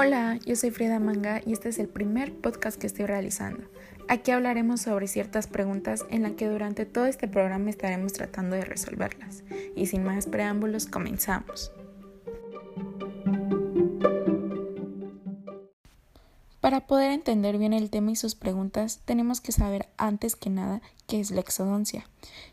Hola, yo soy Frida Manga y este es el primer podcast que estoy realizando. Aquí hablaremos sobre ciertas preguntas en las que durante todo este programa estaremos tratando de resolverlas. Y sin más preámbulos, comenzamos. Para poder entender bien el tema y sus preguntas, tenemos que saber antes que nada qué es la exodoncia.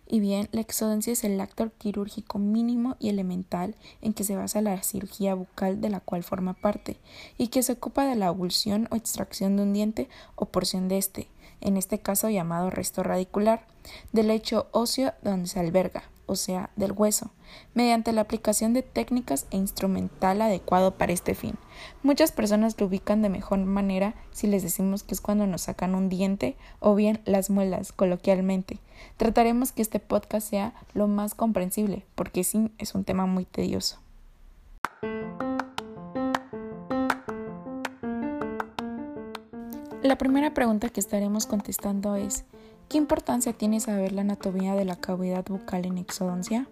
Y bien, la exodoncia es el acto quirúrgico mínimo y elemental en que se basa la cirugía bucal de la cual forma parte, y que se ocupa de la abulsión o extracción de un diente o porción de este, en este caso llamado resto radicular, del lecho óseo donde se alberga, o sea, del hueso, mediante la aplicación de técnicas e instrumental adecuado para este fin. Muchas personas lo ubican de mejor manera si les decimos que es cuando nos sacan un diente o bien las muelas, coloquialmente. Trataremos que este podcast sea lo más comprensible, porque sí es un tema muy tedioso. La primera pregunta que estaremos contestando es ¿Qué importancia tiene saber la anatomía de la cavidad bucal en exodoncia?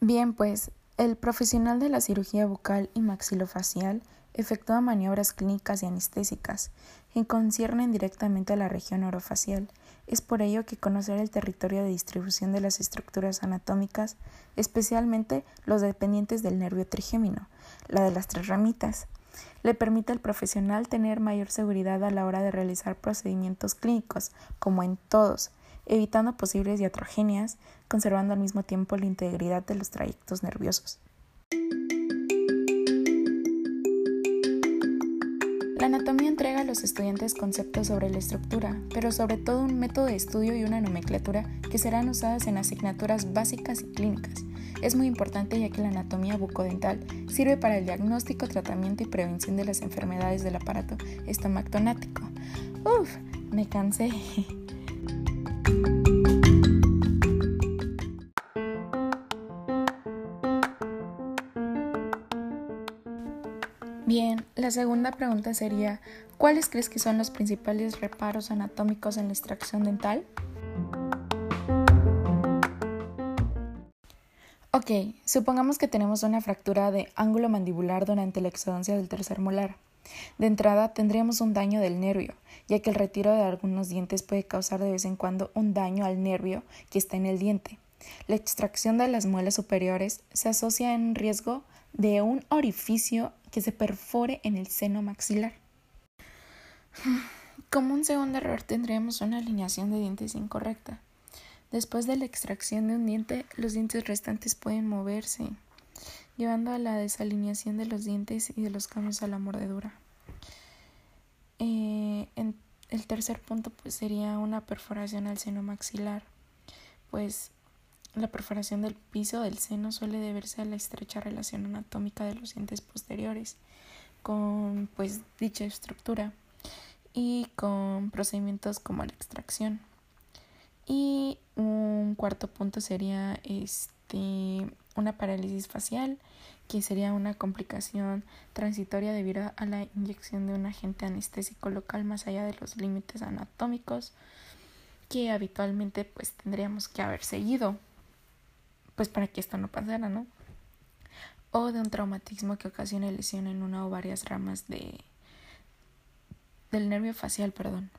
Bien, pues el profesional de la cirugía bucal y maxilofacial efectúa maniobras clínicas y anestésicas que conciernen directamente a la región orofacial. Es por ello que conocer el territorio de distribución de las estructuras anatómicas, especialmente los dependientes del nervio trigémino, la de las tres ramitas, le permite al profesional tener mayor seguridad a la hora de realizar procedimientos clínicos, como en todos, evitando posibles iatrogenias, conservando al mismo tiempo la integridad de los trayectos nerviosos. La anatomía entrega a los estudiantes conceptos sobre la estructura, pero sobre todo un método de estudio y una nomenclatura que serán usadas en asignaturas básicas y clínicas. Es muy importante ya que la anatomía bucodental sirve para el diagnóstico, tratamiento y prevención de las enfermedades del aparato estomactonático. Uf, me cansé. segunda pregunta sería, ¿cuáles crees que son los principales reparos anatómicos en la extracción dental? Ok, supongamos que tenemos una fractura de ángulo mandibular durante la exodoncia del tercer molar. De entrada tendríamos un daño del nervio, ya que el retiro de algunos dientes puede causar de vez en cuando un daño al nervio que está en el diente. La extracción de las muelas superiores se asocia en riesgo de un orificio que se perfore en el seno maxilar. Como un segundo error tendríamos una alineación de dientes incorrecta. Después de la extracción de un diente, los dientes restantes pueden moverse, llevando a la desalineación de los dientes y de los cambios a la mordedura. Eh, el tercer punto pues, sería una perforación al seno maxilar, pues la perforación del piso del seno suele deberse a la estrecha relación anatómica de los dientes posteriores con pues dicha estructura y con procedimientos como la extracción. Y un cuarto punto sería este una parálisis facial, que sería una complicación transitoria debido a la inyección de un agente anestésico local más allá de los límites anatómicos que habitualmente pues tendríamos que haber seguido pues para que esto no pasara, ¿no? O de un traumatismo que ocasione lesión en una o varias ramas de del nervio facial, perdón.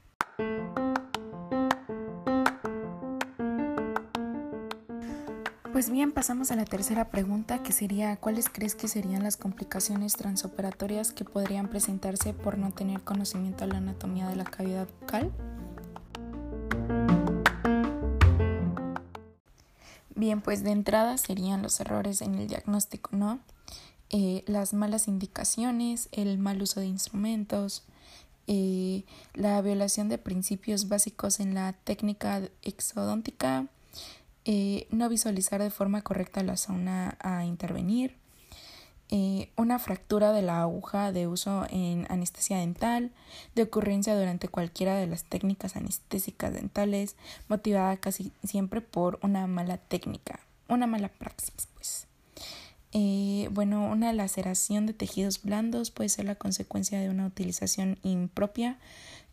Pues bien, pasamos a la tercera pregunta, que sería ¿cuáles crees que serían las complicaciones transoperatorias que podrían presentarse por no tener conocimiento de la anatomía de la cavidad bucal? Bien, pues de entrada serían los errores en el diagnóstico, ¿no? Eh, las malas indicaciones, el mal uso de instrumentos, eh, la violación de principios básicos en la técnica exodóntica, eh, no visualizar de forma correcta la zona a intervenir, eh, una fractura de la aguja de uso en anestesia dental, de ocurrencia durante cualquiera de las técnicas anestésicas dentales, motivada casi siempre por una mala técnica, una mala praxis, pues. Eh, bueno, una laceración de tejidos blandos puede ser la consecuencia de una utilización impropia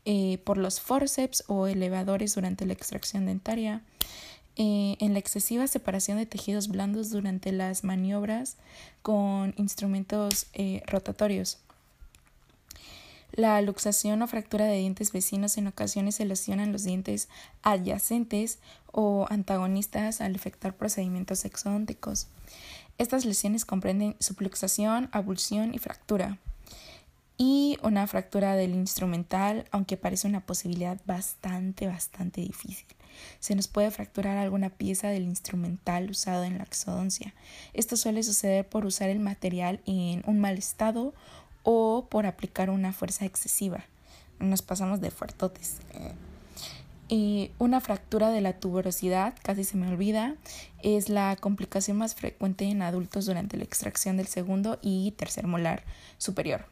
eh, por los forceps o elevadores durante la extracción dentaria. Eh, en la excesiva separación de tejidos blandos durante las maniobras con instrumentos eh, rotatorios. La luxación o fractura de dientes vecinos en ocasiones se lesionan los dientes adyacentes o antagonistas al efectuar procedimientos exónticos. Estas lesiones comprenden subluxación, abulsión y fractura. Y una fractura del instrumental, aunque parece una posibilidad bastante, bastante difícil. Se nos puede fracturar alguna pieza del instrumental usado en la exodoncia. Esto suele suceder por usar el material en un mal estado o por aplicar una fuerza excesiva. Nos pasamos de fuertotes. Y una fractura de la tuberosidad, casi se me olvida, es la complicación más frecuente en adultos durante la extracción del segundo y tercer molar superior.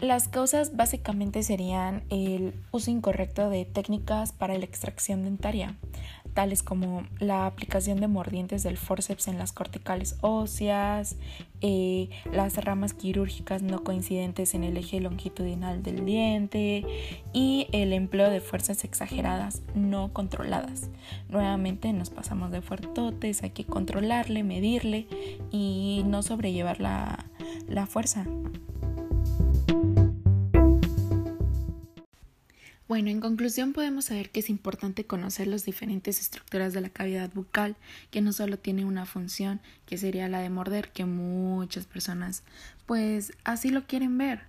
Las causas básicamente serían el uso incorrecto de técnicas para la extracción dentaria, tales como la aplicación de mordientes del forceps en las corticales óseas, eh, las ramas quirúrgicas no coincidentes en el eje longitudinal del diente y el empleo de fuerzas exageradas no controladas. Nuevamente nos pasamos de fuertotes, hay que controlarle, medirle y no sobrellevar la, la fuerza. Bueno, en conclusión podemos saber que es importante conocer las diferentes estructuras de la cavidad bucal, que no solo tiene una función, que sería la de morder, que muchas personas pues así lo quieren ver,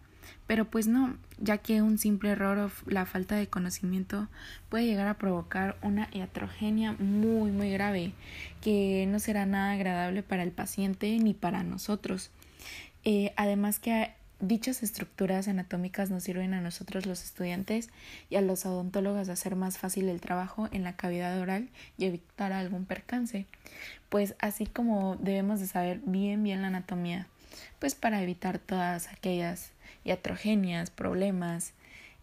pero pues no, ya que un simple error o la falta de conocimiento puede llegar a provocar una iatrogenia muy muy grave, que no será nada agradable para el paciente ni para nosotros. Eh, además que Dichas estructuras anatómicas nos sirven a nosotros los estudiantes y a los odontólogos a hacer más fácil el trabajo en la cavidad oral y evitar algún percance. Pues así como debemos de saber bien bien la anatomía, pues para evitar todas aquellas iatrogenias, problemas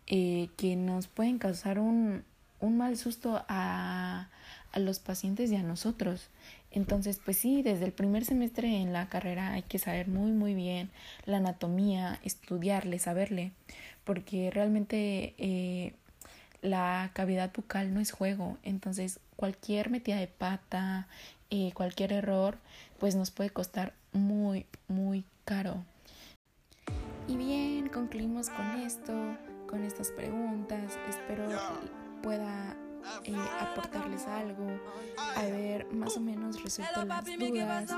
eh, que nos pueden causar un, un mal susto a, a los pacientes y a nosotros. Entonces, pues sí, desde el primer semestre en la carrera hay que saber muy, muy bien la anatomía, estudiarle, saberle, porque realmente eh, la cavidad bucal no es juego. Entonces, cualquier metida de pata, eh, cualquier error, pues nos puede costar muy, muy caro. Y bien, concluimos con esto, con estas preguntas. Espero pueda eh, aportarles algo, a ver más o menos resuelto las dudas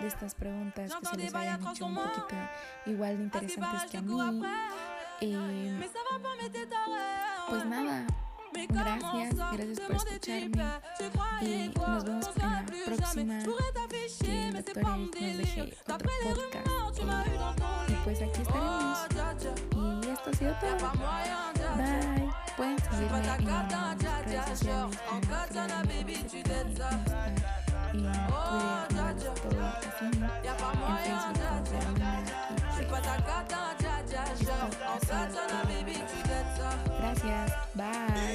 de estas preguntas que se les hayan hecho un poquito igual de interesantes que a mí. Eh, pues nada, gracias, gracias por escucharme y nos vemos en la próxima que el doctor Eric nos deje otro podcast. Y pues aquí estaremos. Y esto ha sido todo. Bye. Pueden seguirme en redes sociales como Flora en Twitter, todo así, en Facebook como Fernanda Gracias, bye.